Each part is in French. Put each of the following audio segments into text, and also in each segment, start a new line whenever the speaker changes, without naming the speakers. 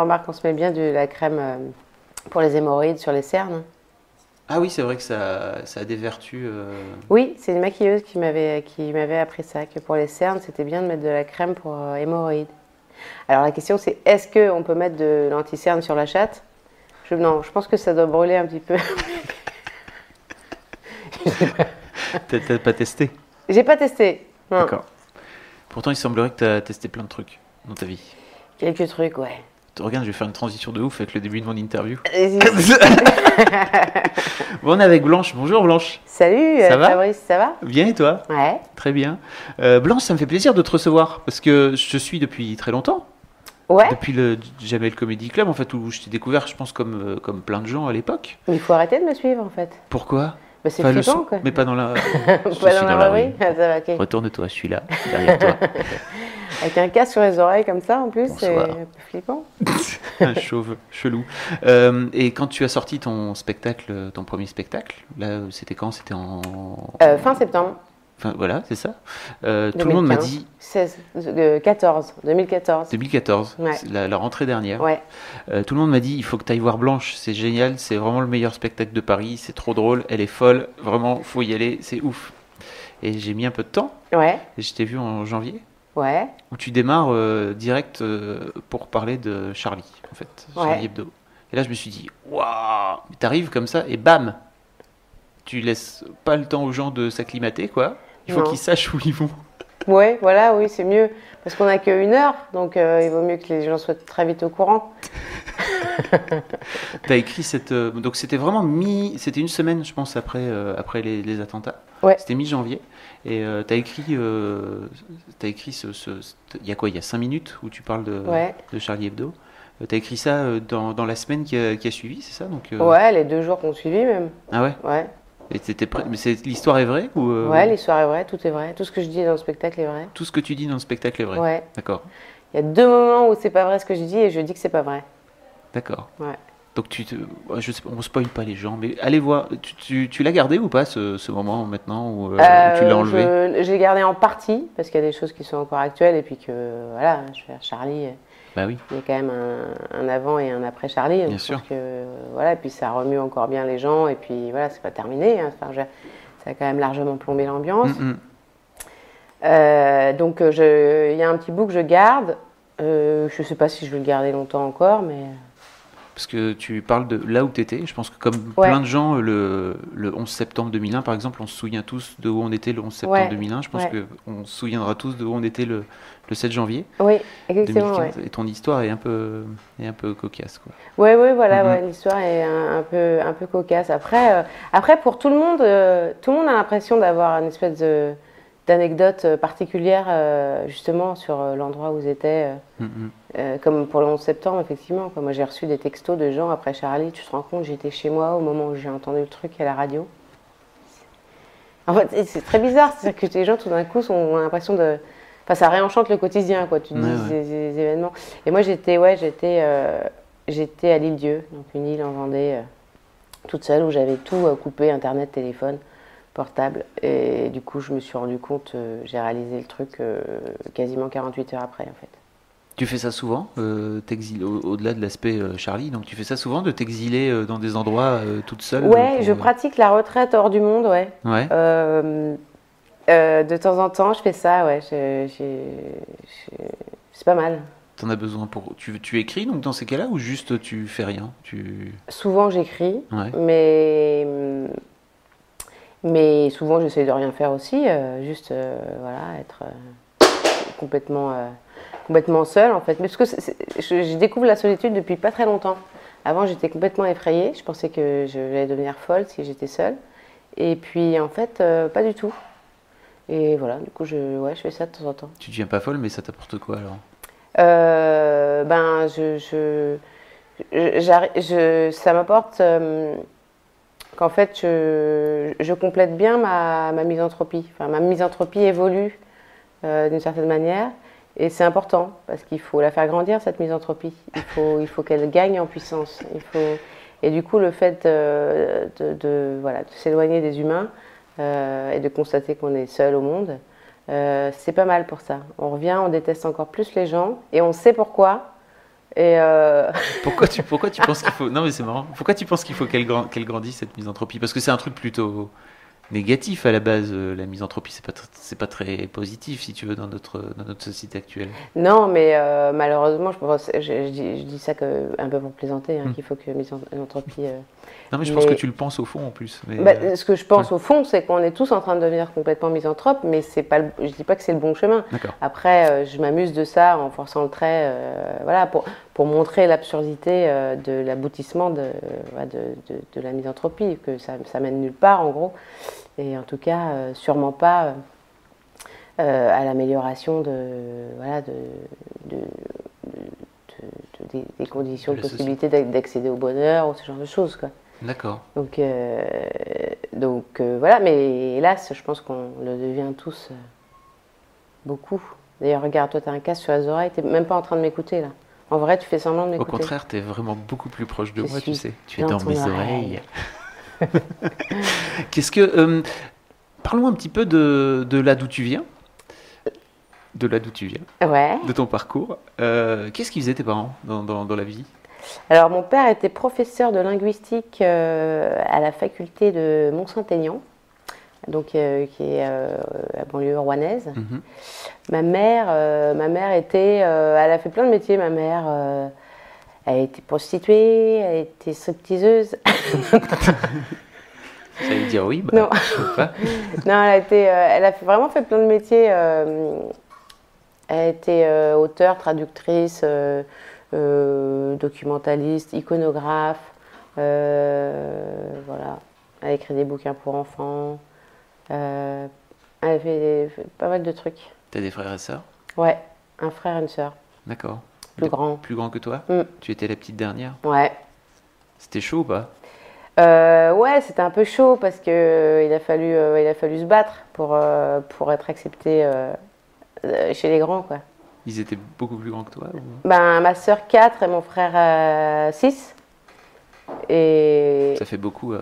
Remarque, on se met bien de la crème euh, pour les hémorroïdes sur les cernes.
Ah oui, c'est vrai que ça, ça a des vertus. euh,
Oui, c'est une maquilleuse qui m'avait qui m'avait appris ça, que pour les cernes, c'était bien de mettre de la crème pour euh, hémorroïdes. Alors la question c'est est-ce qu'on peut mettre de l'anti-cerne sur la chatte? Je, Non, je pense que ça doit brûler un petit peu.
T'as pas testé?
J'ai pas testé.
D'accord. Pourtant, il semblerait que tu as testé plein de trucs dans ta vie.
Quelques trucs, ouais.
Regarde, je vais faire une transition de ouf avec le début de mon interview. Bon, on est avec Blanche. Bonjour Blanche.
Salut,
Ça
euh,
va
Fabrice, ça va?
Bien et toi?
Ouais.
Très bien. Euh, Blanche, ça me fait plaisir de te recevoir parce que je te suis depuis très longtemps.
Ouais,
Depuis le Jamel Comedy Club, en fait, où je t'ai découvert, je pense, comme, euh, comme plein de gens à l'époque.
mais il faut arrêter de me suivre en fait.
Pourquoi?
Bah, c'est
Enfin, son-
quoi.
Mais pas dans la.
Pas
suis
dans la rue Ah, ça.
Retourne-toi, je suis là, derrière toi.
Avec un casque sur les oreilles comme ça en plus, c'est un peu flippant.
un chauve chelou. Euh, et quand tu as sorti ton spectacle, ton premier spectacle, là, c'était quand? C'était en.
Euh, fin septembre
Enfin, voilà, c'est ça. Euh, tout le monde m'a
2015.
dit
16, euh, 14, 2014.
2014,
Ouais.
la, la rentrée dernière.
Ouais.
Euh, tout le monde m'a dit il faut que tu ailles voir Blanche, c'est génial, c'est vraiment le meilleur spectacle de Paris, c'est trop drôle, elle est folle, vraiment, faut y aller, c'est ouf. Et j'ai mis un peu de temps,
Ouais,
et je t'ai vu en janvier,
ouais,
où tu démarres euh, direct euh, pour parler de Charlie, en fait,
Ouais.
Charlie Hebdo. Et là, je me suis dit waouh, t'arrives comme ça, et bam Tu laisses pas le temps aux gens de s'acclimater, quoi. Il faut qu'ils sachent où ils vont.
ouais, voilà, oui, c'est mieux. Parce qu'on n'a qu'une heure, donc euh, il vaut mieux que les gens soient très vite au courant.
T'as écrit cette. donc c'était vraiment mi. C'était une semaine, je pense, après, après les, les attentats.
Ouais.
C'était mi-janvier. Et euh, t'as écrit. euh, écrit ce. Il y a quoi Il y a 5 minutes où tu parles de,
Ouais.
de Charlie Hebdo? Euh, T'as écrit ça euh, dans, dans la semaine qui a, qui a suivi, c'est ça? Donc, euh,
Ouais, les deux jours qu'on suivi même.
Ah ouais?
Ouais,
Et prêt- Mais l'histoire est vraie ou
ouais, l'histoire est vraie, tout est vrai. Tout ce que je dis dans le spectacle est vrai.
Tout ce que tu dis dans le spectacle est vrai
Ouais.
D'accord.
Il y a deux moments où c'est pas vrai ce que je dis et je dis que c'est pas vrai.
D'accord.
Ouais.
Donc tu te, je sais on spoil pas les gens, mais allez voir. Tu, tu, tu l'as gardé ou pas ce, ce moment maintenant où, euh, où tu
Euh,
l'as enlevé
je- J'ai gardé en partie parce qu'il y a des choses qui sont encore actuelles et puis que voilà, je dire, Charlie, euh,
Bah oui.
il y a quand même un, un avant et un après Charlie.
Bien sûr.
que voilà, et puis ça remue encore bien les gens et puis voilà, c'est pas terminé. hein. Enfin, ça a quand même largement plombé l'ambiance.
Mm.
Euh, donc euh, il y a un petit bout que je garde. Euh, je sais pas si je vais le garder longtemps encore, mais
Parce que tu parles de là où tu étais. Je pense que comme
Ouais.
plein de gens, le, le 11 septembre 2001, par exemple, on se souvient tous de où on était le 11 septembre
Ouais,
2001. Je pense
ouais.
qu'on se souviendra tous de où on était le, le 7 janvier
oui, exactement.
2015.
Ouais.
Et ton histoire est un peu, est un peu cocasse.
Ouais, ouais, voilà,
Mhm.
ouais, l'histoire est un, un peu, un peu cocasse. Après, euh, après pour tout le monde, euh, tout le monde a l'impression d'avoir une espèce de d'anecdote euh, particulière euh, justement sur euh, l'endroit où ils étaient. euh,
Mm, mm.
comme pour le 11 septembre, effectivement. quoi. Moi, j'ai reçu des textos de gens après Charlie. Tu te rends compte, j'étais chez moi au moment où j'ai entendu le truc à la radio. En fait, c'est- très bizarre. C'est-à-dire que les gens, tout d'un coup, sont- ont l'impression de. Enfin, ça réenchante le quotidien, quoi. Tu te
Ouais,
dis
ouais.
ces, ces événements. Et moi, j'étais, ouais, j'étais, j'étais à l'île Dieu, donc une île en Vendée, toute seule, où j'avais tout coupé, internet, téléphone, portable. Et du coup, je me suis rendu compte, euh, j'ai réalisé le truc euh, quasiment 48 heures après, en fait.
Tu fais ça souvent, euh, au- au-delà de l'aspect euh, Charlie, donc tu fais ça souvent de t'exiler euh, dans des endroits toute seule
Ouais,
pour,
je pratique la retraite hors du monde, ouais.
Ouais.
De temps en temps, je fais ça, ouais. C'est pas mal.
T'en as besoin pour. Tu, tu écris donc dans ces cas-là ou juste tu fais rien Tu.
Souvent, j'écris,
Ouais.
mais, mais souvent, j'essaie de rien faire aussi. euh, juste, euh, voilà, être euh, complètement, complètement seule, en fait. Mais parce que je, je découvre la solitude depuis pas très longtemps. Avant, j'étais complètement effrayée. Je pensais que je- j'allais devenir folle si j'étais seule. Et puis, en fait, euh, pas du tout. Et voilà, du coup, je, ouais, je fais ça de temps en temps.
Tu deviens pas folle, mais ça t'apporte quoi alors?
Euh, ben, je, je, je- je- ça m'apporte euh, qu'en fait, je, complète bien ma, ma misanthropie. Enfin, ma misanthropie évolue euh, d'une certaine manière. Et c'est important parce qu'il faut la faire grandir, cette misanthropie. Il faut, il faut qu'elle gagne en puissance. Et du coup, le fait euh, de, s'éloigner des humains euh, et de constater qu'on est seul au monde, c'est pas mal pour ça. On revient, on déteste encore plus les gens et on sait pourquoi. Et euh,
Pourquoi tu, pourquoi tu penses qu'il faut. Non, mais c'est marrant. Pourquoi tu penses qu'il faut qu'elle qu'elle grandisse, cette misanthropie? Parce que c'est un truc plutôt négatif à la base. euh, La misanthropie, c'est pas, c'est pas très positif, si tu veux, dans notre, dans notre société actuelle.
non, mais euh, malheureusement, je, pense- je, je dis, je dis ça que, un peu pour plaisanter, hein,
Mm.
qu'il faut que misanthropie. euh,
Non, mais je pense
Mais-
que tu le penses au fond en plus. Mais,
Bah,
euh,
ce que je pense au fond, c'est qu'on est tous en train de devenir complètement misanthrope, mais c'est pas, le- je dis pas que c'est le bon chemin. Après, euh, je m'amuse de ça en forçant le trait, euh, voilà, pour, pour montrer l'absurdité euh, de l'aboutissement de, de, de- de la misanthropie, que ça, ça mène nulle part en gros, et en tout cas, sûrement pas à l'amélioration de, voilà, de, de- de- de- des, des conditions,
De
possibilité d'ac- d'accéder au bonheur ou ce genre de choses. Quoi.
D'accord.
Donc, euh, donc euh, voilà, mais hélas, je pense qu'on le devient tous euh, beaucoup. D'ailleurs, regarde, toi, tu as un casque sur les oreilles, tu même pas en train de m'écouter là. En vrai, tu fais semblant de
Au
m'écouter.
contraire, tu es vraiment beaucoup plus proche de
Je
moi, tu sais. Tu es
dans
mes
oreille.
oreilles. Qu'est-ce que. parlons un petit peu de, de là d'où tu viens. De là d'où tu viens,
Ouais.
de ton parcours. Qu'est-ce qu'ils faisaient tes parents dans, dans, dans la vie?
Alors, mon père était professeur de linguistique euh, à la faculté de Mont-Saint-Aignan, donc euh, qui est euh, la banlieue rouennaise.
Mhm.
Ma mère, euh, ma mère était, elle a fait plein de métiers. Ma mère, elle était prostituée, elle était stripteaseuse.
J'allais dire oui, bah,
Non.
je sais pas.
non, elle a été, elle a fait- vraiment fait plein de métiers. elle a été auteure, traductrice, documentaliste, iconographe. euh, voilà, elle a écrit des bouquins pour enfants. euh, elle a fait, fait pas mal de trucs.
T'as des frères et sœurs?
Ouais, un frère et une sœur,
D'accord.
plus grand.
Plus grand que toi?
Mm.
Tu étais la petite dernière?
Ouais.
C'était chaud ou pas?
Euh, ouais, c'était un peu chaud parce que euh, il a fallu, euh, il a fallu se battre pour, euh, pour être accepté euh, euh, chez les grands, quoi.
Ils étaient beaucoup plus grands que toi ou-
Ben, ma sœur 4 et mon frère 6. Et
Ça fait beaucoup à,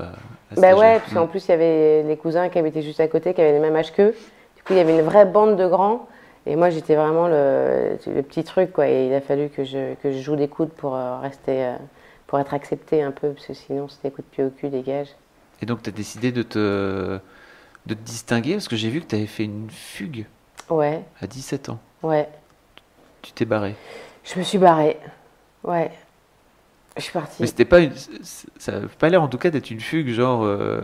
à
ben ouais, parce qu'en plus il y avait les cousins qui habitaient juste à côté, qui avaient le même âge qu'eux. Du coup, il y avait une vraie bande de grands. Et moi, j'étais vraiment le, le petit truc, quoi. Et il a fallu que je, que je joue des coudes pour euh, rester, euh, pour être accepté un peu, parce que sinon, c'était coup de pied au cul, dégage.
Et donc, tu as décidé de te, de te distinguer parce que j'ai vu que tu avais fait une fugue
Ouais,
à 17 ans.
ouais.
Tu t'es barré.
Je me suis barrée. Ouais. Je suis
Mais
partie.
c'était pas une- ça n'a pas l'air en tout cas d'être une fugue, genre euh,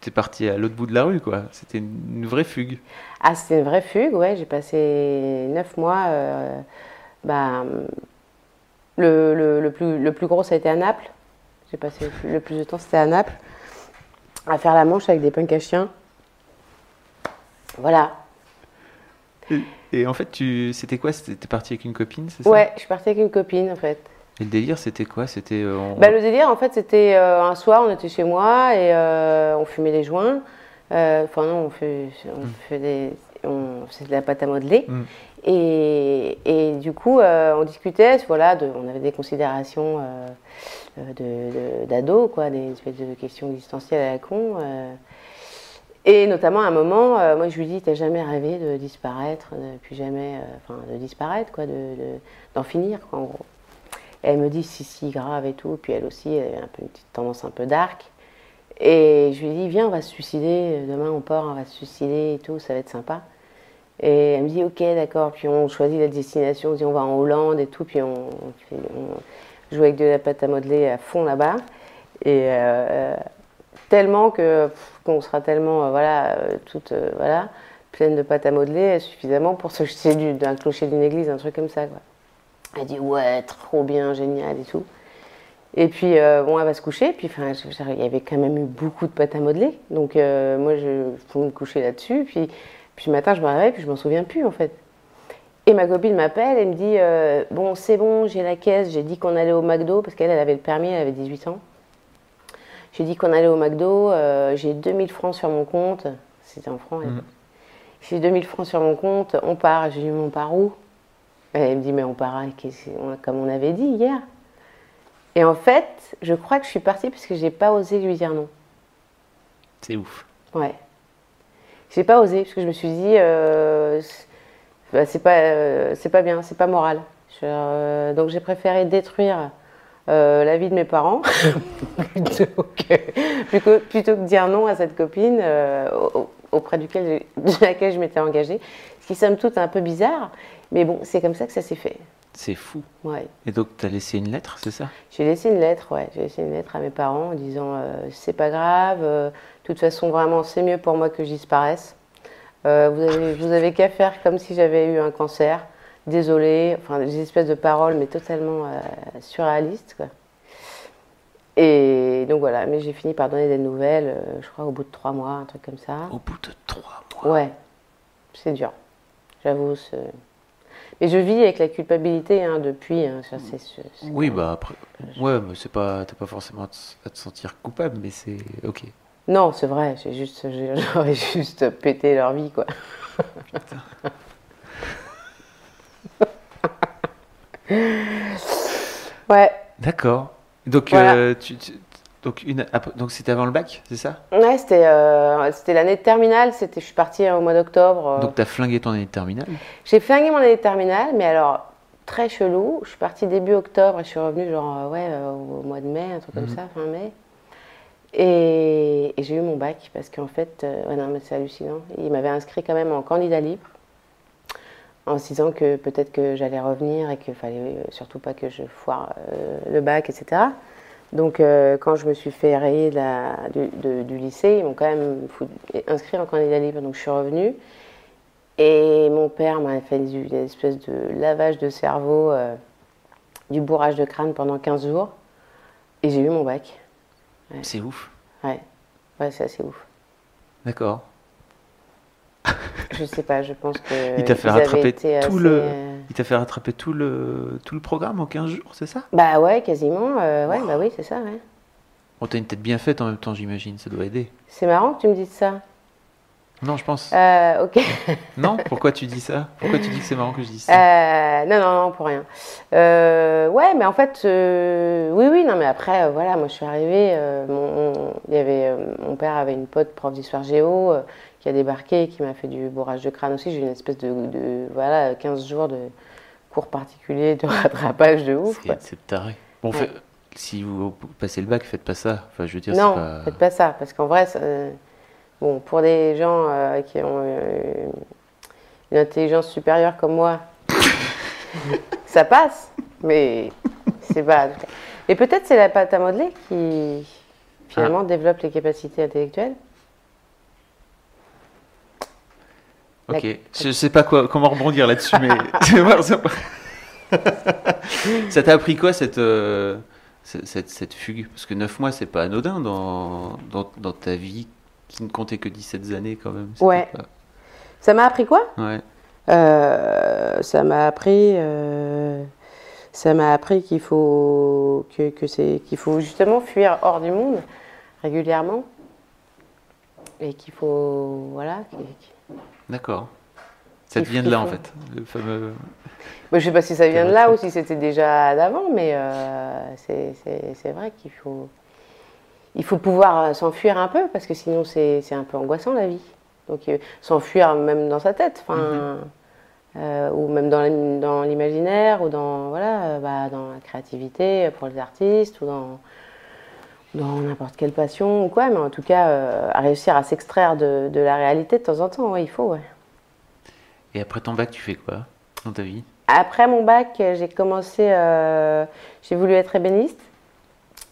t'es parti à l'autre bout de la rue quoi. C'était une, une vraie fugue.
Ah, c'était une vraie fugue, ouais. J'ai passé neuf mois. euh, bah, le, le, le plus, le plus gros, ça a été à Naples. J'ai passé le plus, le plus de temps, c'était à Naples. À faire la manche avec des punks à chiens. Voilà.
Et, et en fait, tu, c'était quoi? C'était parti avec une copine, c'est ça?
Ouais, je suis partie avec une copine, en fait.
Et le délire, c'était quoi? C'était euh, on-
Bah, le délire, en fait, c'était euh, un soir, on était chez moi et euh, on fumait des joints. Enfin, non, on fait, on fait des. On, c'est de la pâte à modeler.
Mm.
Et, et du coup, on discutait, voilà, de, on avait des considérations de, de- d'ados, quoi, des espèces de questions existentielles à la con. Euh. et notamment, à un moment, euh, moi, je lui dis, t'as jamais rêvé de disparaître, de plus jamais, euh, enfin, de disparaître, quoi, de, de- d'en finir, quoi, en gros. Elle me dit, si, si, grave et tout. Puis elle aussi, elle avait un peu une petite tendance un peu dark. Et je lui dis, viens, on va se suicider. Demain, on part, on va se suicider et tout, ça va être sympa. Et elle me dit, ok, d'accord. Puis on choisit la destination, on dit, on va en Hollande et tout. Puis on, joue avec de la pâte à modeler à fond là-bas. Euh, tellement que, qu'on sera tellement, euh, voilà, euh, toute, euh, voilà, pleine de pâte à modeler, suffisamment pour se jeter du- d'un clocher d'une église, un truc comme ça, quoi. Elle dit ouais, trop bien, génial et tout. Et puis bon, elle va se coucher. Puis enfin, il y avait quand même eu beaucoup de pâte à modeler. Donc moi, je faut me coucher là-dessus. Puis puis le matin, je me réveille, puis je m'en souviens plus en fait. Et ma copine m'appelle et me dit Bon, c'est bon, j'ai la caisse, j'ai dit qu'on allait au McDo, parce qu'elle elle avait le permis, elle avait 18 ans. J'ai dit qu'on allait au McDo, euh, j'ai 2000 francs sur mon compte. C'était en francs.
Mhm.
J'ai 2000 francs sur mon compte, on part. J'ai dit Mais on part où? Et Elle me dit Mais on part comme on avait dit hier. Et en fait, je crois que je suis partie parce que j'ai pas osé lui dire non.
C'est ouf.
Ouais. J'ai pas osé parce que je me suis dit, euh, c'est- bah, c'est pas, euh, c'est pas bien, c'est pas moral. Je- donc j'ai préféré détruire euh, la vie de mes parents plutôt, que, plutôt, plutôt que dire non à cette copine euh, au- auprès duquel de laquelle je m'étais engagée. Ce qui somme toute un peu bizarre, mais bon, c'est comme ça que ça s'est fait.
C'est fou.
Ouais.
Et donc, tu as laissé une lettre, c'est ça?
J'ai laissé une lettre, ouais, j'ai laissé une lettre à mes parents en disant euh, c'est pas grave, euh, de toute façon vraiment c'est mieux pour moi que je disparaisse. Euh, vous avez, vous avez qu'à faire comme si j'avais eu un cancer. Désolée, enfin des espèces de paroles mais totalement euh, surréalistes quoi. Et donc voilà, mais j'ai fini par donner des nouvelles, euh, je crois au bout de trois mois, un truc comme ça.
Au bout de trois mois.
Ouais, c'est dur, j'avoue. Mais je vis avec la culpabilité hein, depuis, hein, ça,
Oui, bah après. Ouais, mais c'est pas. T'as pas forcément à te, à te sentir coupable, mais c'est. Ok.
Non, c'est vrai, j'ai juste, j'aurais juste pété leur vie, quoi. ouais,
D'accord. Donc,
Voilà.
euh, tu, tu- donc, une, donc c'était avant le bac, c'est ça?
Ouais c'était, euh, c'était l'année de terminale, c'était, je suis partie au mois d'octobre. euh.
Donc, t'as flingué ton année de terminale?
J'ai flingué mon année de terminale, mais alors, très chelou, je suis partie début octobre et je suis revenue genre, euh, ouais, euh, au mois de mai, un truc comme ça, fin mai. Et, et j'ai eu mon bac parce qu'en fait, euh, ouais, non, mais c'est hallucinant. Il m'avait inscrit quand même en candidat libre en se disant que peut-être que j'allais revenir et qu'il fallait surtout pas que je foire euh, le bac, etc. Donc, euh, quand je me suis fait rayer de la- du, de- du lycée, ils m'ont quand même inscrit en candidat libre. Donc, je suis revenue. Et mon père m'a fait une une espèce de lavage de cerveau, euh, du bourrage de crâne pendant 15 jours. Et j'ai eu mon bac.
C'est ouf.
Ouais, ouais c'est assez ouf.
D'accord.
Je sais pas, je pense que.
Il t'a fait rattraper tout
assez,
le.
euh,
Il t'a fait rattraper tout le, tout le programme en 15 jours, c'est ça?
Bah ouais, quasiment. euh, ouais, bah oui, c'est ça, ouais.
Bon, t'as une tête bien faite en même temps, j'imagine, ça doit aider.
C'est marrant que tu me dises ça.
Non, je pense.
Euh, ok.
Non Pourquoi tu dis ça? Pourquoi tu dis que c'est marrant que je dise ça?
Euh, non, non, non, pour rien. Euh, ouais, mais en fait, euh, oui, oui, non, mais après, voilà, moi je suis arrivée, mon, y avait, mon père avait une pote prof d'histoire géo qui a débarqué, qui m'a fait du bourrage de crâne aussi. J'ai eu une espèce de, de, voilà, 15 jours de cours particuliers de rattrapage de ouf.
C'est taré. Bon,
Ouais.
fait- si vous passez le bac, faites pas ça. Enfin, je veux dire,
Non,
pas.
faites pas ça, parce qu'en vrai, euh, bon, pour des gens euh, qui ont euh, une intelligence supérieure comme moi, ça passe, mais c'est pas. Et peut-être c'est la pâte à modeler qui finalement développe les capacités intellectuelles.
Ok. Je sais pas quoi, comment rebondir là-dessus, mais ça. t'a appris quoi cette, euh, cette, cette, fugue? Parce que 9 mois, c'est pas anodin dans, dans, dans ta vie qui ne comptait que 17 années quand même.
Ouais.
pas-
Ça m'a appris quoi?
Ouais.
Euh, Ça m'a appris. euh, ça m'a appris qu'il faut que, que c'est qu'il faut justement fuir hors du monde régulièrement et qu'il faut voilà.
D'accord. Ça vient de là en fait, le fameux.
Je sais pas si ça vient de là ou si c'était déjà d'avant, mais euh, c'est- vrai qu'il faut, il faut pouvoir euh, s'enfuir un peu, parce que sinon c'est un peu angoissant la vie. Donc euh, s'enfuir même dans sa tête, enfin, euh, ou même dans l'im- dans l'imaginaire, ou dans, voilà, bah, dans la créativité pour les artistes, ou dans, dans n'importe quelle passion ou quoi, mais en tout cas, euh, à réussir à s'extraire de, de la réalité de temps en temps, ouais, il faut, ouais.
Et après ton bac, tu fais quoi dans ta vie?
Après mon bac, euh, j'ai commencé, euh, j'ai voulu être ébéniste.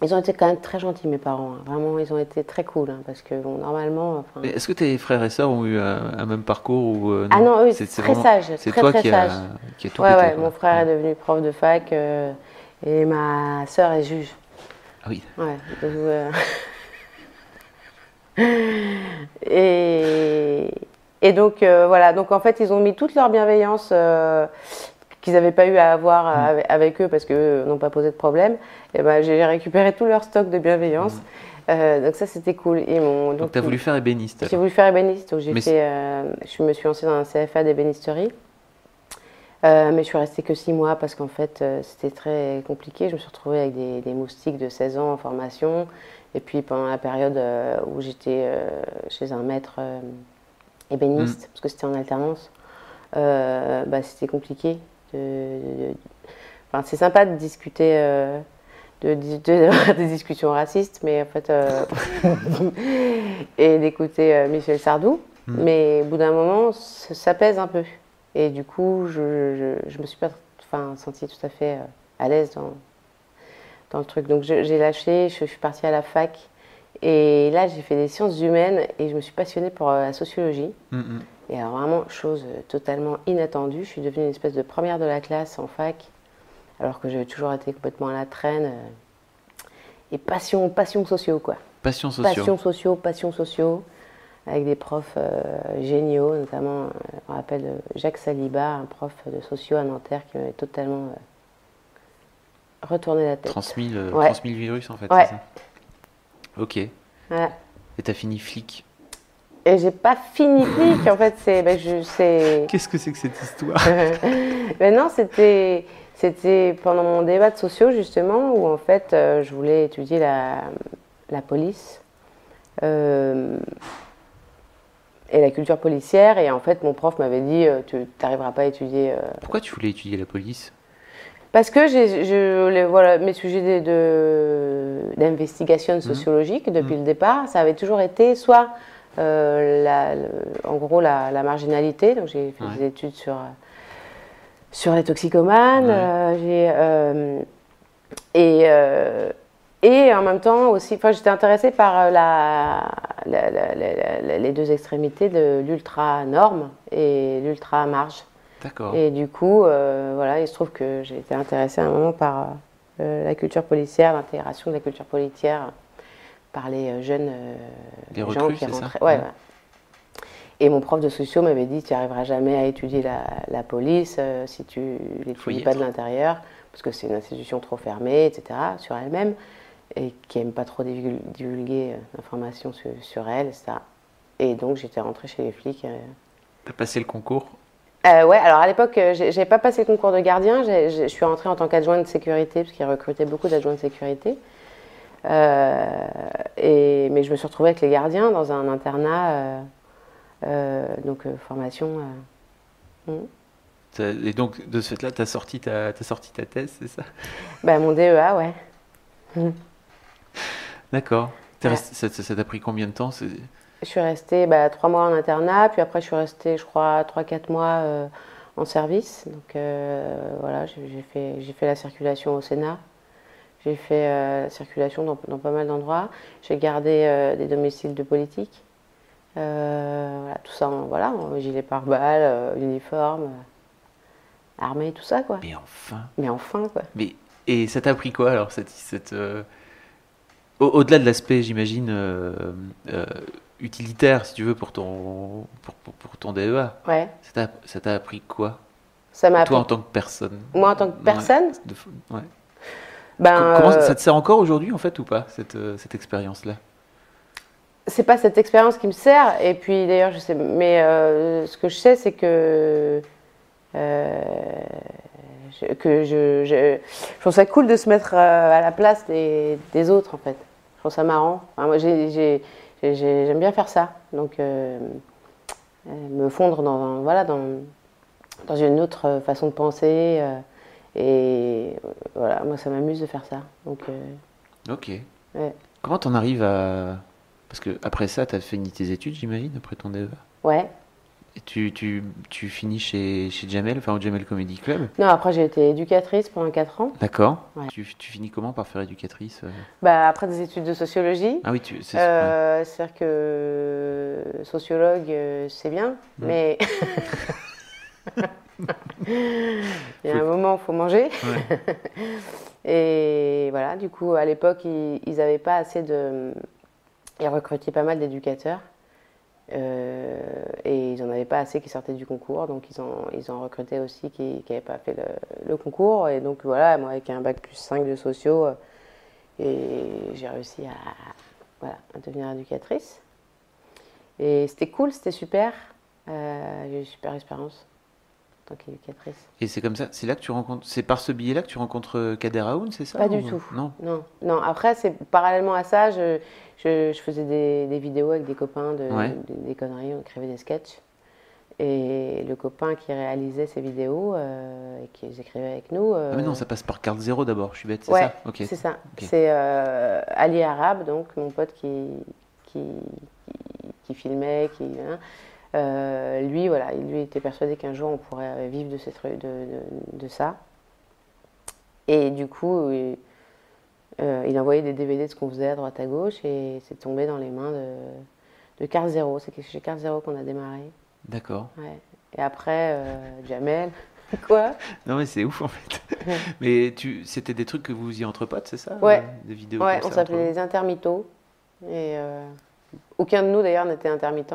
Ils ont été quand même très gentils, mes parents. hein. Vraiment, ils ont été très cool. hein, parce que, bon, normalement. enfin-
Est-ce que tes frères et sœurs ont eu un, un même parcours ou euh,
Ah non, eux,
C'est-
très
vraiment-
sage.
C'est
très,
toi
très
qui,
sage.
a, qui a tout
Ouais,
pété,
ouais,
quoi.
mon frère
Ouais.
est devenu prof de fac euh, et ma sœur est juge.
Ah oui.
Ouais, donc, euh, et, Et donc, euh, voilà. Donc, en fait, ils ont mis toute leur bienveillance euh, qu'ils n'avaient pas eu à avoir
Mm.
avec, eux parce qu'eux n'ont pas posé de problème. Et ben, j'ai récupéré tout leur stock de bienveillance. Euh, donc, ça, c'était cool. Ils
Mm. Donc, tu as voulu faire ébéniste.
J'ai voulu faire ébéniste. Donc, j'ai fait, euh, je me suis lancée dans un CFA d'ébénisterie. Euh, mais je suis restée que six mois parce qu'en fait, euh, c'était très compliqué. Je me suis retrouvée avec des, des moustiques de 16 ans en formation. Et puis, pendant la période euh, où j'étais chez un maître ébéniste, parce que c'était en alternance, bah, c'était compliqué. de- de- de- Enfin, c'est sympa de discuter, de, des discussions racistes, mais en fait, et d'écouter Michel Sardou. Mais au bout d'un moment, ça pèse un peu. Et du coup, je, je me suis pas enfin, sentie tout à fait euh, à l'aise dans, dans le truc. Donc j'ai lâché, je, je suis partie à la fac. Et là, j'ai fait des sciences humaines et je me suis passionnée pour euh, la sociologie.
Mm, mm.
Et alors vraiment, chose euh, totalement inattendue, je suis devenue une espèce de première de la classe en fac, alors que j'avais toujours été complètement à la traîne. Et passion, passion sociaux, quoi.
Passion sociale.
Passion sociaux, passion sociaux, avec des profs euh, géniaux, notamment, euh, on rappelle euh, Jacques Saliba, un prof de sociaux à Nanterre qui m'avait totalement euh, retourné la tête.
Transmis le,
Ouais.
transmis le virus, en fait.
Ouais.
c'est ça? Ok. Et t'as fini flic?
Et j'ai pas fini flic, en fait, c'est... ben.
Qu'est-ce que c'est que cette histoire?
Ben non, c'était c'était pendant mon débat de sociaux justement où en fait euh, je voulais étudier la, la police euh, et la culture policière. Et en fait mon prof m'avait dit euh, tu n'arriveras pas à étudier euh,
Pourquoi tu voulais étudier la police?
Parce que je, voilà, mes sujets de- de- d'investigation sociologique depuis le départ, ça avait toujours été soit euh, la- le- en gros la, la marginalité, donc j'ai fait
Ouais.
des études sur, sur les toxicomanes,
Ouais.
euh, j'ai, euh, et, et en même temps aussi, enfin, j'étais intéressée par euh, la, la- la- la- la- les deux extrémités de l'ultra norme et l'ultra marge.
D'accord.
Et du coup, euh, voilà, il se trouve que j'ai été intéressée à un moment par euh, la culture policière, l'intégration de la culture policière par les jeunes euh,
Les
gens
recrues,
qui
c'est ça
rentraient. Ouais. Et mon prof de sociaux m'avait dit tu n'y arriveras jamais à étudier la, la police euh, si tu l'étudies pas de l'intérieur, parce que c'est une institution trop fermée, etc., sur elle-même, et qui n'aime pas trop divul- divulguer euh, d'informations sur, sur elle, etc. Et donc j'étais rentrée chez les flics. euh,
T'as passé le concours?
Euh, ouais, alors à l'époque, euh, j'ai pas passé le concours de gardien. Je suis rentrée en tant qu'adjointe de sécurité, parce qu'ils recrutaient beaucoup d'adjoints de sécurité. Euh, et, mais je me suis retrouvée avec les gardiens dans un internat, euh, euh, donc euh, formation. euh, hmm.
Et donc, de ce fait-là, t'as sorti, ta... t'as sorti ta thèse, c'est ça?
Bah, mon DEA, ouais.
D'accord.
Ouais.
Ça t'a pris combien de temps
Je suis restée bah, trois mois en internat, puis après je suis restée, je crois, trois, quatre mois euh, en service. Donc euh, voilà, j'ai fait, la circulation au Sénat. J'ai fait euh, la circulation dans, dans pas mal d'endroits. J'ai gardé euh, des domiciles de politique. Voilà, tout ça en, voilà, en gilet pare-balles, uniforme, armée, tout ça, quoi.
Mais enfin.
Mais enfin, quoi.
Mais et ça t'a appris quoi alors cette, cette euh, au- au-delà de l'aspect, j'imagine euh, euh, utilitaire, si tu veux, pour ton pour, pour- pour ton DEA,
Ouais.
ça t'a appris quoi?
Ça m'a
Toi en tant que personne.
Moi, en tant que
Ouais.
personne,
De- ouais.
ben,
Comment
euh,
ça te sert encore aujourd'hui en fait ou pas cette euh, cette expérience-là?
C'est pas cette expérience qui me sert. Et puis d'ailleurs, je sais, mais euh, ce que je sais, c'est que euh, je- que je, je, je trouve ça cool de se mettre euh, à la place des, des autres en fait. Trouve ça marrant. Enfin, moi, j'ai- j'ai- j'ai- j'ai- j'aime bien faire ça. Donc euh, euh, me fondre dans voilà dans dans une autre façon de penser. euh, et euh, voilà, moi ça m'amuse de faire ça. Donc euh,
Ok.
ouais.
Comment t'en arrives à parce que après ça, t'as fini tes études, j'imagine, après ton DEA.
ouais.
Tu, tu, tu finis chez, chez Jamel, enfin au Jamel Comedy Club.
Non, après j'ai été éducatrice pendant 4 ans.
D'accord.
Ouais.
Tu, tu finis comment par faire éducatrice euh
Bah, après des études de sociologie.
Ah oui, c'est ouais.
Euh, C'est-à-dire que sociologue, euh, c'est bien,
Mm.
mais il y a un moment où il faut manger.
Ouais.
Et voilà, du coup, à l'époque, ils n'avaient pas assez de. Ils recrutaient pas mal d'éducateurs. Euh, et ils n'en avaient pas assez qui sortaient du concours, donc ils ont, ils ont recruté aussi qui n'avaient pas fait le, concours. Et donc voilà, moi avec un bac plus 5 de sociaux, euh, et j'ai réussi à, voilà, à devenir éducatrice. Et c'était cool, c'était super. Euh, j'ai eu une super expérience en tant qu'éducatrice.
Et c'est comme ça, c'est là que tu rencontres, c'est par ce biais-là que tu rencontres Kader Aoun, c'est ça
Pas du tout. Non? Non, non. Après, c'est parallèlement à ça, je, je, je faisais des, des, vidéos avec des copains, de,
Ouais.
des, des conneries, on écrivait des sketchs. Et le copain qui réalisait ces vidéos euh, et qui les écrivait avec nous. euh,
Ah mais non, ça passe par carte zéro d'abord, je suis bête, c'est
ouais,
ça? Ok.
c'est ça. C'est euh, Ali Arabe, donc mon pote qui, qui, qui, qui filmait, qui. hein. Euh, lui, voilà, il lui était persuadé qu'un jour on pourrait vivre de, trucs, de, de, de ça. Et du coup, il, euh, il envoyait des DVD de ce qu'on faisait à droite à gauche et c'est tombé dans les mains de, de Carte Zéro. C'est chez Carte Zéro qu'on a démarré.
D'accord.
Ouais. Et après, euh, Jamel. Quoi?
Non mais c'est ouf en fait. mais tu, c'était des trucs que vous faisiez entre potes, c'est ça?
Ouais.
Des vidéos
Ouais,
comme
on s'appelait les intermittaux. Et aucun de nous d'ailleurs n'était intermittent.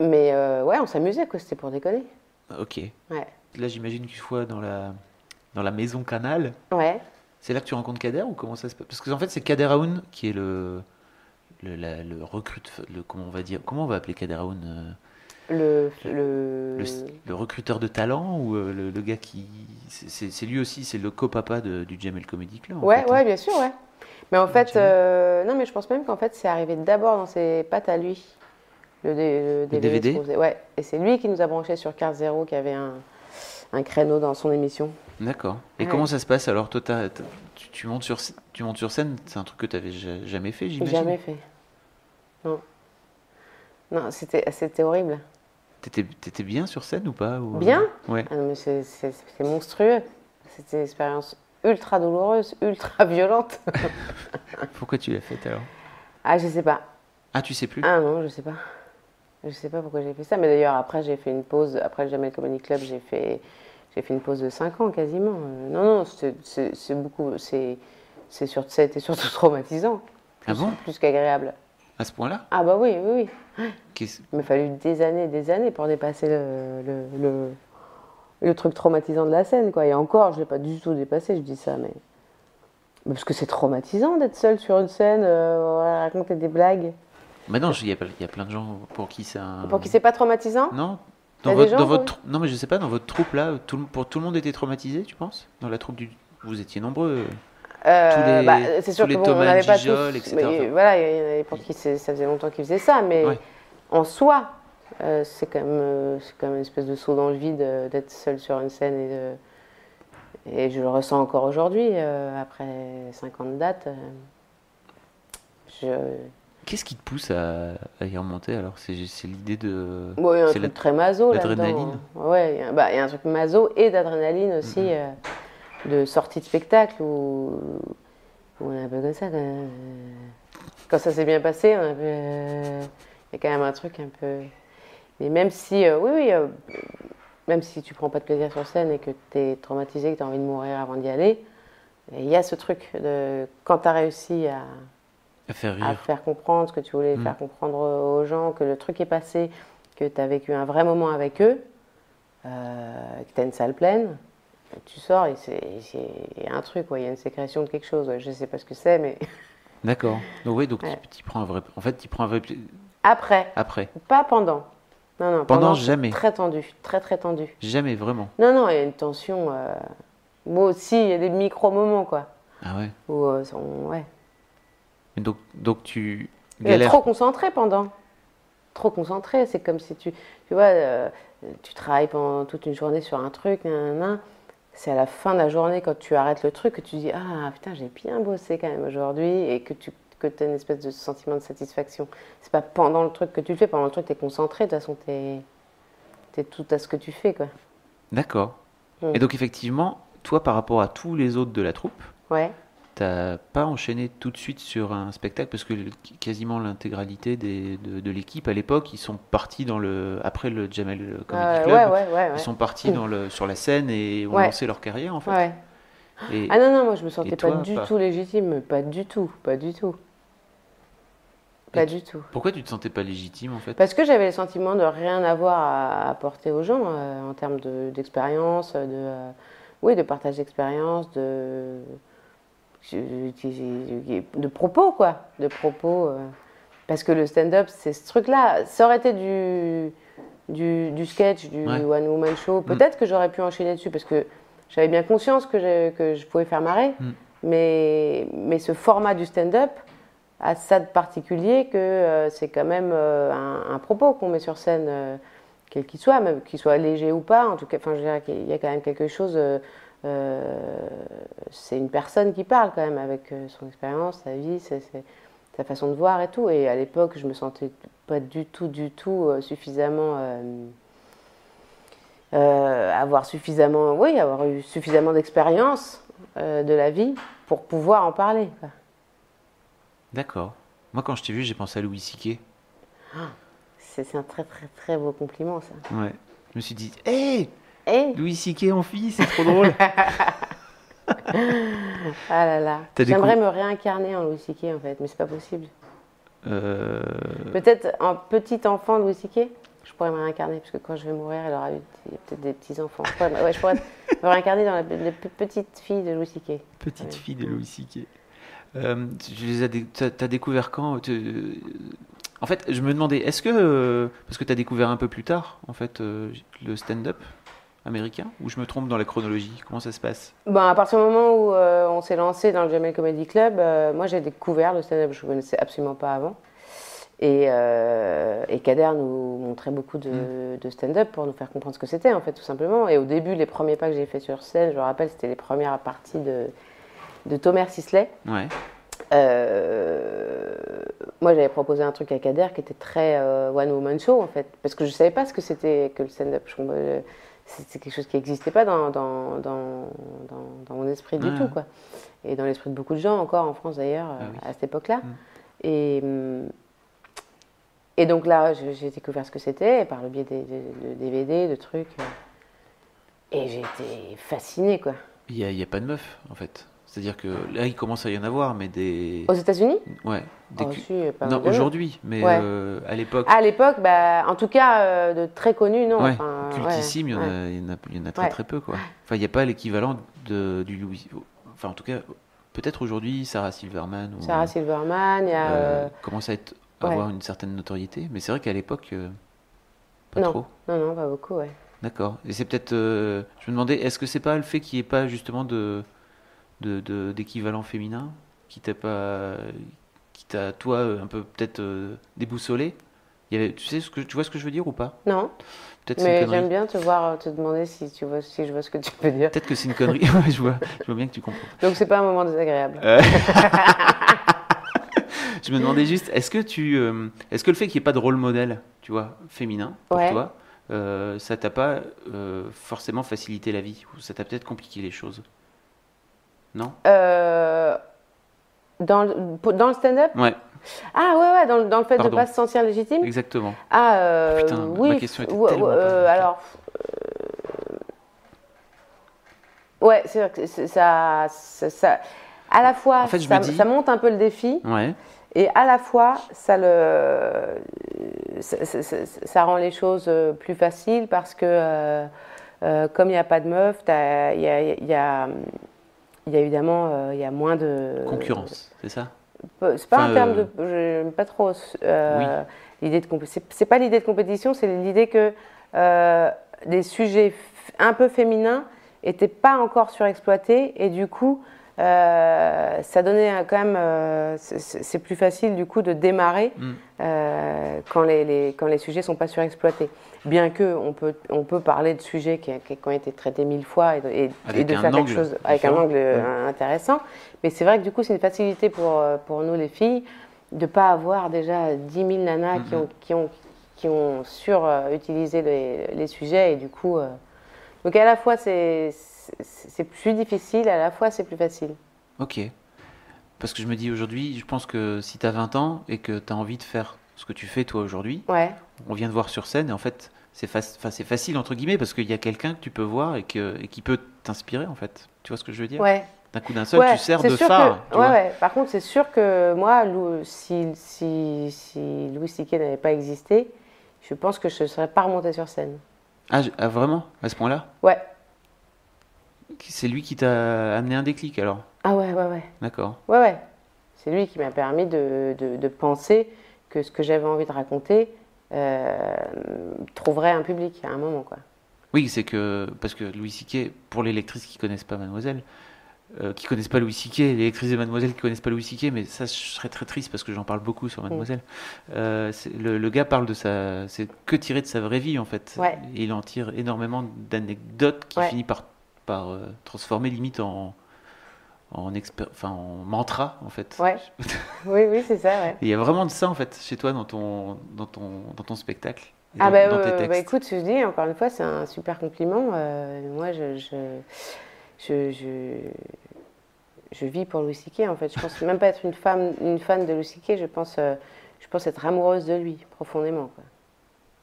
Mais euh, ouais, on s'amusait, quoi. C'était pour déconner.
Ok.
Ouais.
Là, j'imagine qu'une fois dans la, dans la maison Canal,
Ouais.
c'est là que tu rencontres Kader ou comment ça se passe? Parce que en fait, c'est Kader Aoun qui est le, le, la- le recrute, le, comment on va dire, comment on va appeler Kader Aoun euh,
Le, le,
le, le recruteur de talent ou euh, le, le gars qui. c'est- lui aussi, c'est le copapa de- du Jamel Comedy Club.
Ouais,
fait, hein.
ouais, bien sûr, ouais. Mais en fait, euh, non, mais je pense même qu'en fait, c'est arrivé d'abord dans ses pattes à lui. Le, DVD. Faisait. Ouais. Et c'est lui qui nous a branché sur Carte Zéro, qui avait un, un créneau dans son émission.
D'accord. Et
Ouais.
comment ça se passe alors Toi, tu, tu montes sur, tu montes sur scène, c'est un truc que tu n'avais jamais fait, j'imagine?
Jamais fait. Non. Non, c'était horrible.
T'étais étais bien sur scène ou pas ou-
Bien
Ouais.
Ah c'est monstrueux. C'était une expérience ultra douloureuse, ultra violente.
Pourquoi tu l'as faite alors?
Ah, je sais pas.
Ah, tu sais plus?
Ah non, je sais pas. Je sais pas pourquoi j'ai fait ça. Mais d'ailleurs, après, j'ai fait une pause. Après le Jamel Comedy Club, j'ai fait, j'ai fait une pause de 5 ans quasiment. Euh, non, non, c'est- beaucoup. C'est c'est sur, été surtout traumatisant.
Ah
Plus-
bon?
Plus qu'agréable.
À ce point-là?
Ah bah oui, oui, oui. Il m'a fallu des années et des années pour dépasser le, le, le, le truc traumatisant de la scène. Quoi. Et encore, je ne l'ai pas du tout dépassé, je dis ça, mais. mais parce que c'est traumatisant d'être seul sur une scène, euh, raconter des blagues.
Bah non, il y, a y plein de gens pour qui c'est un.
Pour qui c'est pas traumatisant?
Non dans votre,
gens
dans votre Non, mais je sais pas, dans votre troupe là, tout, pour tout le monde était traumatisé, tu penses? Dans la troupe du. Vous étiez nombreux.
Euh,
Tous les-
bah, c'est sûr
tous les
que bon, on
Thomas
n'avait pas
Gijol,
tous.
etc.
mais, voilà, il y en avait pour qui ça faisait longtemps qu'ils faisaient ça, mais
Ouais.
en soi, euh, c'est quand, même, euh, c'est quand même une espèce de saut dans le vide euh, d'être seul sur une scène et de- Et je le ressens encore aujourd'hui, euh, après 50 dates. je...
Qu'est-ce qui te pousse à, à y remonter alors C'est l'idée de.
Bon, il y a un truc très maso là-dedans.
l'adrénaline.
Ouais, il y a- bah, il y a un truc maso et d'adrénaline aussi,
Mhm.
euh, de sortie de spectacle où, où on est un peu comme ça. Quand, quand ça s'est bien passé, on peu, euh, il y a quand même un truc un peu. Mais même si, euh, oui, oui, euh, même si tu prends pas de plaisir sur scène et que tu es traumatisé, que tu as envie de mourir avant d'y aller, il y a ce truc de quand tu as réussi à,
à faire
à
rire.
faire comprendre ce que tu voulais
Mm.
faire comprendre aux gens, que le truc est passé, que tu as vécu un vrai moment avec eux, euh, que tu as une salle pleine, tu sors et c'est c'est- il y a un truc, il y a une sécrétion de quelque chose. ouais, Je sais pas ce que c'est, mais
D'accord. Donc, oui, donc
Ouais.
tu prends un vrai. En fait, tu prends un vrai.
après,
Après.
pas pendant. Non, non,
Pendant, jamais.
Très tendu, très très tendu.
Jamais vraiment.
Non, non, il y a une tension. euh, Moi aussi, il y a des micro-moments, quoi.
Ah ouais.
Où, euh, on- ouais.
Donc, donc tu galères.
trop concentré pendant. Trop concentré. C'est comme si tu, tu vois, euh, tu travailles pendant toute une journée sur un truc, c'est à la fin de la journée, quand tu arrêtes le truc, que tu dis Ah putain, j'ai bien bossé quand même aujourd'hui, et que tu que as une espèce de sentiment de satisfaction. C'est pas pendant le truc que tu le fais, pendant le truc, tu es concentré, de toute façon, tu es, tout à ce que tu fais. quoi.
D'accord.
Mm.
Et donc, effectivement, toi, par rapport à tous les autres de la troupe,
Ouais.
T'as pas enchaîné tout de suite sur un spectacle parce que quasiment l'intégralité des- de, de l'équipe à l'époque, ils sont partis dans le après le Jamel Comedy
Euh,
Club,
ouais, ouais, ouais. ouais.
ils sont partis dans le sur la scène et ont lancé leur carrière en fait. Et
Ah non, non, moi je me sentais pas du
pas
tout légitime, pas du tout, pas du tout. Pas du tout.
pourquoi tu te sentais pas légitime en fait?
Parce que j'avais le sentiment de rien avoir à apporter aux gens euh, en termes de- d'expérience, de, euh, oui, de partage d'expérience, de, de propos, quoi. De propos. euh, parce que le stand-up, c'est ce truc-là. Ça aurait été du, du, du sketch, du
Ouais.
one-woman show. Peut-être que j'aurais pu enchaîner dessus parce que j'avais bien conscience que je, que je pouvais faire marrer.
Mm.
Mais, mais ce format du stand-up a ça de particulier que euh, c'est quand même euh, un, un propos qu'on met sur scène, quel qu'il soit, même qu'il soit léger ou pas. En tout cas, je dirais qu'il y a quand même quelque chose. Euh, c'est une personne qui parle quand même avec euh, son expérience, sa vie, c'est- sa façon de voir et tout. Et à l'époque, je me sentais pas du tout, du tout euh, suffisamment. euh, euh, avoir suffisamment, oui, avoir eu suffisamment d'expérience de la vie pour pouvoir en parler.
D'accord. Moi quand je t'ai vu, j'ai pensé à Louis C.K.
C'est c'est un très très très beau compliment ça.
Ouais. Je me suis dit, hé,
Eh
Louis C.K. en fille, c'est trop drôle.
Ah là là. J'aimerais me réincarner en Louis C.K. en fait, mais c'est pas possible.
Euh,
Peut-être un petit enfant de Louis C.K. Je pourrais me réincarner, parce que quand je vais mourir, il aura eu peut-être des petits enfants. Je pourrais, ouais, je pourrais me réincarner dans la, la pe- petite fille de Louis C.K.
Petite
Ouais.
fille de Louis C.K. Euh, tu les as dé- découvert quand tu- En fait, je me demandais, est-ce que euh, parce que tu as découvert un peu plus tard, en fait, euh, le stand-up? Américain, ou je me trompe dans la chronologie? Comment ça se passe?
Ben, à partir du moment où euh, on s'est lancé dans le Jamel Comedy Club, euh, moi j'ai découvert le stand-up, je ne connaissais absolument pas avant. Et, euh, et Kader nous montrait beaucoup de, de stand-up pour nous faire comprendre ce que c'était, en fait, tout simplement. Et au début, les premiers pas que j'ai fait sur scène, je me rappelle, c'était les premières parties de, de Thomas Sisley.
Ouais.
Euh, moi, j'avais proposé un truc à Kader qui était très euh, one-woman show, en fait, parce que je ne savais pas ce que c'était que le stand-up. Je- C'est quelque chose qui n'existait pas dans, dans, dans, mon esprit du tout, quoi. Et dans l'esprit de beaucoup de gens, encore en France d'ailleurs,
Ah oui.
à cette époque-là.
Mm.
Et, et donc là, j'ai découvert ce que c'était par le biais des, des- de DVD, de trucs. euh, Et j'ai été fascinée, quoi.
Il n'y a pas de meuf, en fait. C'est-à-dire que là, il commence à y en avoir, mais des.
Aux États-Unis
Ouais. Des
Oh, pas
non, aujourd'hui, mais
Ouais.
euh, à l'époque,
À l'époque, bah, en tout cas, euh, de très connus, non.
ouais,
enfin,
cultissime, il y en
ouais.
a- il y, en a, il y en a très très peu, quoi. Enfin, il n'y a pas l'équivalent de, du Louis. Enfin, en tout cas, peut-être aujourd'hui, Sarah Silverman. Ou,
Sarah Silverman, il y a.
euh,
euh,
commence à être, avoir une certaine notoriété. Mais c'est vrai qu'à l'époque, pas
Non.
trop.
Non, non, pas beaucoup, ouais.
D'accord. Et c'est peut-être. je me demandais, est-ce que c'est pas le fait qu'il n'y ait pas justement de de- de- d'équivalent féminin qui t'a pas qui t'a toi euh, un peu peut-être euh, déboussolé Il y avait, tu sais ce que tu vois ce que je veux dire ou pas?
Non, mais j'aime bien te voir, euh, te demander si, tu vois, si je vois ce que tu peux dire.
Peut-être que c'est une connerie. Je vois, je vois bien que tu comprends.
Donc, c'est pas un moment désagréable.
Euh, je me demandais juste, est-ce que tu, euh, est-ce que le fait qu'il n'y ait pas de rôle modèle, tu vois, féminin pour
Ouais.
toi, ça t'a pas forcément facilité la vie ou ça t'a peut-être compliqué les choses? Non
Euh, dans le, dans le stand-up
Ouais,
Ah, ouais, ouais, dans, le- dans le fait
Pardon.
de ne pas se sentir légitime
exactement.
Ah, euh,
Putain, ma
oui.
question était
ouais,
tellement
euh, alors. euh, ouais, c'est vrai que ça, ça, ça- À la fois,
En fait, je
ça,
me dis-
ça monte un peu le défi,
Ouais,
et à la fois, ça, le, ça, ça- ça- ça rend les choses plus faciles parce que, euh, euh, comme il n'y a pas de meuf, t'as- il y a, il y a- il y a évidemment euh, il y a moins de.
concurrence, c'est ça?
C'est pas
Enfin,
un terme
euh,
de. J'aime pas trop. euh, L'idée de c'est- pas l'idée de compétition, c'est l'idée que des sujets un peu féminins n'étaient pas encore surexploités et du coup, euh, ça donnait quand même. euh, c'est plus facile du coup de démarrer
Mm.
Euh, quand, les, les- quand les sujets sont pas surexploités. Bien que on peut, on peut parler de sujets qui, ont été traités mille fois et de, et-
Avec
et de
un
faire quelque chose avec un angle euh, intéressant. Mais c'est vrai que du coup, c'est une facilité pour, euh, pour nous les filles de pas avoir déjà 10 000 nanas qui
Mhm.
ont, qui ont, qui ont sur-utilisé les, les sujets et du coup. euh, donc à la fois c'est plus difficile, à la fois c'est plus facile.
Ok. Parce que je me dis aujourd'hui, je pense que si tu as 20 ans et que tu as envie de faire ce que tu fais toi aujourd'hui,
Ouais.
on vient de voir sur scène et en fait, c'est facile entre guillemets parce qu'il y a quelqu'un que tu peux voir et, que, et qui peut t'inspirer en fait. Tu vois ce que je veux dire?
Ouais.
D'un coup d'un seul,
Ouais,
tu sers de phare.
que-
tu
ouais,
vois.
ouais. Par contre, c'est sûr que moi, Lou- si, si, si Louis C.K. n'avait pas existé, je pense que je ne serais pas remontée sur scène.
Ah, ah, vraiment? À ce point-là?
Ouais.
C'est lui qui t'a amené un déclic alors?
Ah ouais, ouais, ouais.
D'accord.
Ouais, ouais. C'est lui qui m'a permis de, de- de penser que ce que j'avais envie de raconter euh, trouverait un public à un moment, quoi.
Oui, c'est que parce que Louis C.K. pour les lectrices qui connaissent pas Mademoiselle, euh, qui connaissent pas Louis C.K. les lectrices de Mademoiselle qui connaissent pas Louis C.K. mais ça je serais très triste parce que j'en parle beaucoup sur Mademoiselle. Euh, le gars parle de sa, c'est que tiré de sa vraie vie en fait.
Ouais.
Et il en tire énormément d'anecdotes qui
Ouais.
finit par par euh, transformer limite en en, enfin, en mantra en fait.
Ouais. Oui, oui, c'est ça, ouais.
Il y a vraiment de ça en fait chez toi dans ton dans ton dans ton spectacle.
Ah
dans,
bah,
dans tes
euh,
textes.
bah, écoute, je dis encore une fois, c'est un super compliment. Euh, moi, je, je, je, je, je vis pour Louis C.K. en fait. Je pense même pas être une femme, une fan de Louis C.K. Je pense, euh, je pense être amoureuse de lui profondément. Quoi.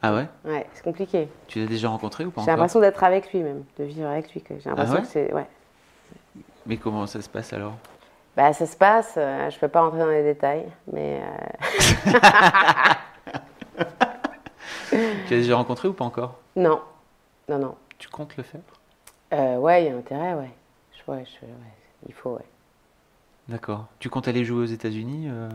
Ah ouais?
Ouais, c'est compliqué.
Tu l'as déjà rencontré ou pas
J'ai l'impression d'être avec lui même, de vivre avec lui. J'ai l'impression
ouais?
que c'est, ouais.
Mais comment ça se passe alors?
Bah, ça se passe. euh, je peux pas rentrer dans les détails, mais euh,
Tu l'as déjà rencontré ou pas encore?
Non, non, non.
Tu comptes le faire?
Euh, ouais, il y a intérêt, ouais. Je, ouais, je- ouais, il faut, ouais.
D'accord. Tu comptes aller jouer aux États-Unis euh,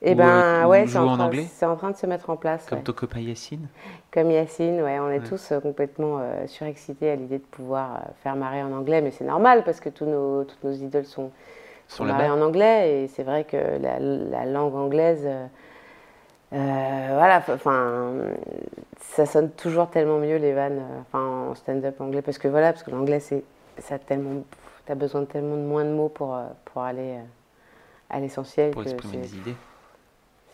Et
Ou,
ben
euh, ou
ouais, c'est en,
en
train-
anglais
c'est en train de se mettre en place.
comme
ouais.
ton copain Yacine
Comme Yacine, ouais, on est
Ouais.
tous euh, complètement euh, surexcités à l'idée de pouvoir euh, faire marrer en anglais, mais c'est normal parce que tous nos, toutes nos idoles sont,
Sont
marrées en anglais et c'est vrai que la, la langue anglaise, euh, euh, voilà, enfin, ça sonne toujours tellement mieux les vannes, euh, enfin en stand-up anglais parce que voilà, parce que l'anglais c'est, ça a tellement, t'as besoin de tellement de moins de mots pour euh, pour aller euh, à l'essentiel
pour
que
exprimer des idées.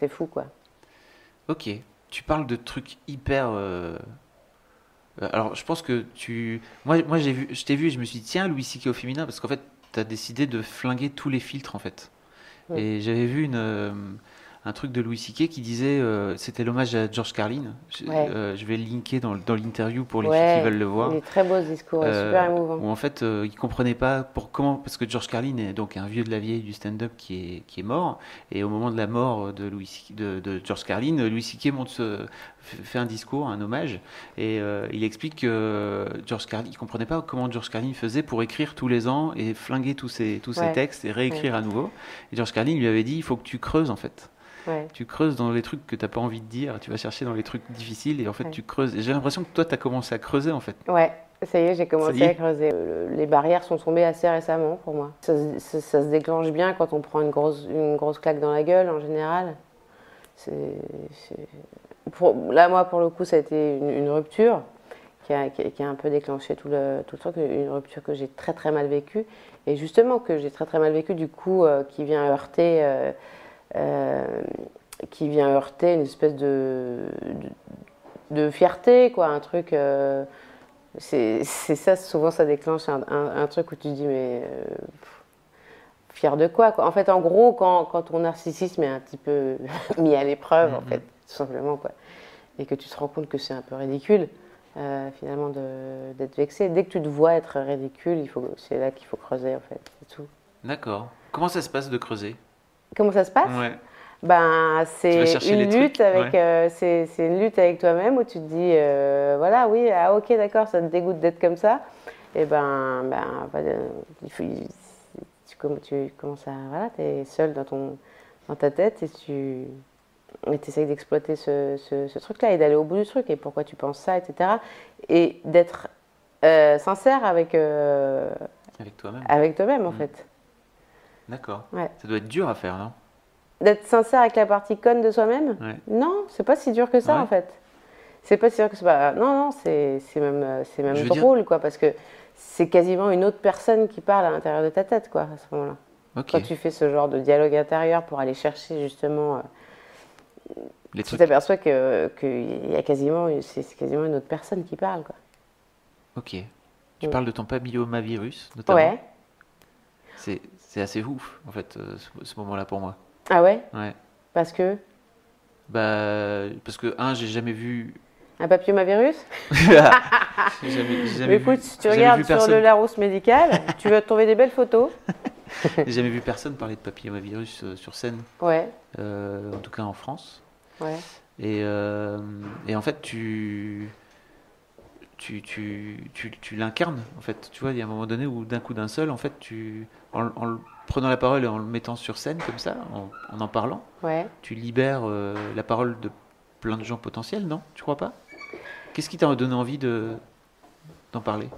C'est fou quoi.
Ok. Tu parles de trucs hyper. euh, euh, Alors, je pense que tu. Moi, moi j'ai vu, je t'ai vu et je me suis dit, tiens, Louis C.K. au féminin, parce qu'en fait, tu as décidé de flinguer tous les filtres, en fait.
Ouais.
Et j'avais vu une, euh, un truc de Louis C.K. qui disait, euh, c'était l'hommage à George Carlin. Je,
Ouais.
euh, je vais le linker dans, dans l'interview pour les
Ouais,
filles qui veulent le voir.
Il est très beau ce discours,
Euh,
super émouvant.
Où en fait, euh, il comprenait pas pour comment, parce que George Carlin est donc un vieux de la vieille du stand-up qui est, qui est mort, et au moment de la mort de, Louis, de, de George Carlin, Louis monte ce- fait un discours, un hommage, et euh, il explique que George Carlin, il comprenait pas comment George Carlin faisait pour écrire tous les ans et flinguer tous ses, tous ses
Ouais.
textes et réécrire à nouveau. Et George Carlin lui avait dit, il faut que tu creuses en fait.
Ouais.
Tu creuses dans les trucs que tu n'as pas envie de dire, tu vas chercher dans les trucs difficiles, et en fait
Ouais.
tu creuses. Et j'ai l'impression que toi, tu as commencé à creuser en fait.
Ouais, ça y est, j'ai commencé
est.
à creuser. Euh, le- Les barrières sont tombées assez récemment pour moi. Ça, se- ça- ça se déclenche bien quand on prend une grosse, une grosse claque dans la gueule en général. Pour- là, moi, pour le coup, ça a été une, une rupture qui a, qui a- qui a un peu déclenché tout le, tout le truc. Une rupture que j'ai très très mal vécue. Et justement, que j'ai très très mal vécue, du coup, euh, qui vient heurter. euh, qui vient heurter une espèce de, de, de fierté, quoi, un truc. euh, c'est ça, souvent ça déclenche un, un- un truc où tu te dis, mais euh, pff, fier de quoi, quoi En fait, en gros, quand, quand ton narcissisme est un petit peu mis à l'épreuve, en
Mhm.
fait, tout simplement, quoi, et que tu te rends compte que c'est un peu ridicule, euh, finalement, d'être vexé. Dès que tu te vois être ridicule, c'est là qu'il faut creuser, en fait, c'est tout.
D'accord. Comment ça se passe de creuser?
Comment ça se passe
Ouais.
Ben, c'est une lutte avec,
ouais.
euh, c'est une lutte avec toi-même où tu te dis, euh, voilà, oui, ah ok, d'accord, ça te dégoûte d'être comme ça. Et ben, ben, euh, il faut, il- tu, comm- tu commences à, voilà, t'es seul dans ton, dans ta tête et tu, essayes d'exploiter ce, ce- ce truc-là et d'aller au bout du truc et pourquoi tu penses ça, etc. Et d'être euh, sincère avec,
Avec toi-même.
avec toi-même en
Mm.
fait.
D'accord.
Ouais.
Ça doit être dur à faire, non?
D'être sincère avec la partie conne de soi-même?
Ouais.
Non, c'est pas si dur que ça
Ouais.
en fait. C'est pas si dur que ça. Non, non, c'est même, euh, même
dire-
drôle quoi, parce que c'est quasiment une autre personne qui parle à l'intérieur de ta tête quoi, à ce moment-là. Quand tu fais ce genre de dialogue intérieur pour aller chercher justement, euh,
Les
tu
trucs.
t'aperçois que qu'il y a quasiment, c'est c'est quasiment une autre personne qui parle quoi.
Ok. Tu
Mm.
parles de ton papillomavirus, notamment?
Ouais.
C'est c'est assez ouf, en fait, euh, ce, ce moment-là pour moi.
Ah ouais?
Ouais.
Parce que?
Bah, parce que, un, j'ai jamais vu.
un papillomavirus?
J'ai jamais, jamais
Mais
vu-
écoute, si tu regardes sur
personne-
le Larousse médical, tu vas trouver des belles photos.
J'ai jamais vu personne parler de papillomavirus euh, sur scène,
Ouais,
euh, en tout cas en France.
ouais.
Et, euh, et en fait, tu, tu, tu, tu, tu l'incarnes. En fait, tu vois, il y a un moment donné où d'un coup d'un seul, en fait, tu, en, prenant la parole et en le mettant sur scène comme ça, en en, en parlant,
Ouais.
tu libères euh, la parole de plein de gens potentiels, non? Tu crois pas? Qu'est-ce qui t'a donné envie de d'en parler?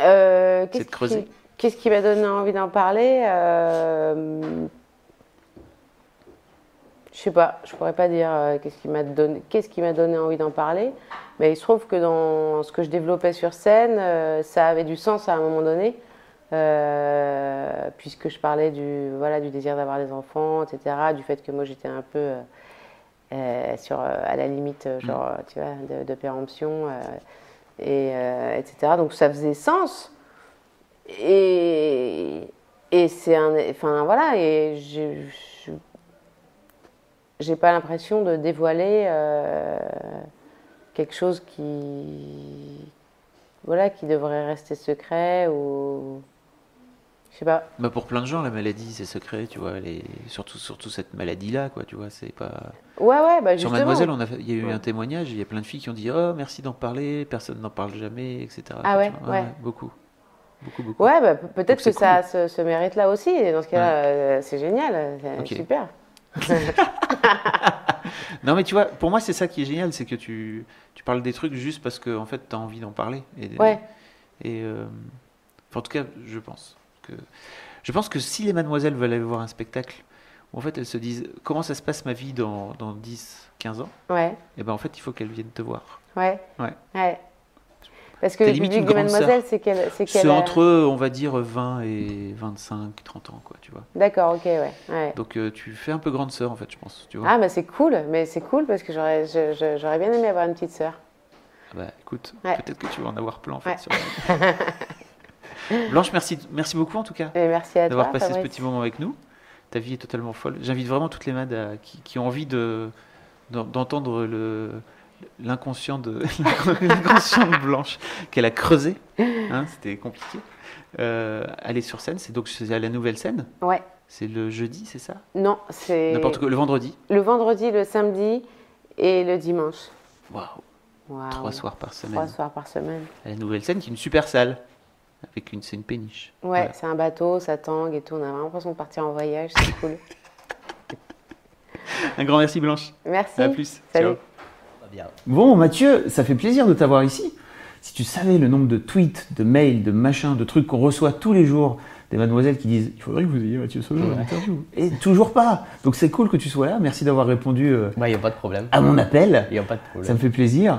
Euh,
C'est
qu'est-ce
de creuser.
qui- Qu'est-ce qui m'a donné envie d'en parler? Euh, Je sais pas, je pourrais pas dire euh, qu'est-ce qui m'a donné, qu'est-ce qui m'a donné envie d'en parler, mais il se trouve que dans ce que je développais sur scène, euh, ça avait du sens à un moment donné, euh, puisque je parlais du voilà du désir d'avoir des enfants, etc., du fait que moi j'étais un peu sur à la limite genre euh, tu vois de, de péremption et etc. Donc ça faisait sens. Et, et c'est un. Enfin voilà, et j'ai- je- j'ai pas l'impression de dévoiler euh, quelque chose qui. Voilà, qui devrait rester secret ou. Je sais pas.
bah Pour plein de gens, la maladie, c'est secret, tu vois. Les... Surtout, surtout cette maladie-là, quoi, tu vois. C'est pas...
Ouais, ouais, bah
Sur
justement.
Mademoiselle, on a fait- il y a eu
Ouais.
un témoignage, il y a plein de filles qui ont dit Oh, merci d'en parler, personne n'en parle jamais, etc.
Ah ouais.
Beaucoup. Beaucoup, beaucoup.
Ouais, bah, pe- peut-être que ça a ce, ce mérite-là aussi. Et dans ce cas-là, euh, c'est génial, c'est super.
Non, mais tu vois, pour moi, c'est ça qui est génial, c'est que tu, tu parles des trucs juste parce que, en fait, tu as envie d'en parler. Et,
Ouais.
Et, euh, en tout cas, je pense que. Je pense que si les mademoiselles veulent aller voir un spectacle, où en fait elles se disent comment ça se passe ma vie dans, dans 10, 15 ans,
Ouais,
et ben en fait il faut qu'elles viennent te voir.
ouais,
Ouais.
ouais. Parce que le
limite
public
grande
mademoiselles, c'est qu'elle. C'est
entre, on va dire, 20 et 25, 30 ans, quoi, tu vois.
D'accord, ok, ouais. ouais.
Donc euh, tu fais un peu grande sœur, en fait, je pense, tu vois.
Ah, bah c'est cool, mais c'est cool parce que j'aurais bien aimé avoir une petite sœur.
Ah bah écoute,
Ouais.
peut-être que tu vas en avoir plein, en fait.
Ouais.
sur la- Blanche, merci, merci beaucoup, en tout cas.
Et merci à toi.
d'avoir passé ce
Fabrice.
petit moment avec nous. Ta vie est totalement folle. J'invite vraiment toutes les mads à- qui, qui ont envie de d'en- d'entendre le l'inconscient de l'inconscient de Blanche qu'elle a creusé. Hein, C'était compliqué. Euh, aller sur scène, c'est donc à la nouvelle scène?
Ouais.
C'est le jeudi, c'est ça?
Non, c'est
N'importe quoi. Le vendredi?
le vendredi, le samedi et le dimanche.
Waouh.
Waouh.
Trois soirs par semaine.
Trois soirs par semaine.
À la nouvelle scène, qui est une super salle avec une c'est une péniche.
Ouais,
Voilà.
c'est un bateau, ça tangue et tout. On a vraiment l'impression de partir en voyage, c'est cool.
Un grand merci Blanche.
Merci.
À plus.
Salut.
Ciao.
Bon, Mathieu, ça fait plaisir de t'avoir ici. Si tu savais le nombre de tweets, de mails, de machins, de trucs qu'on reçoit tous les jours des mademoiselles qui disent il faudrait que vous ayez Mathieu Sauveur en interview. Et toujours pas. Donc c'est cool que tu sois là. Merci d'avoir répondu euh,
n'y a pas de problème.
à mon appel.
Il a pas de
Ça
problème.
me fait plaisir.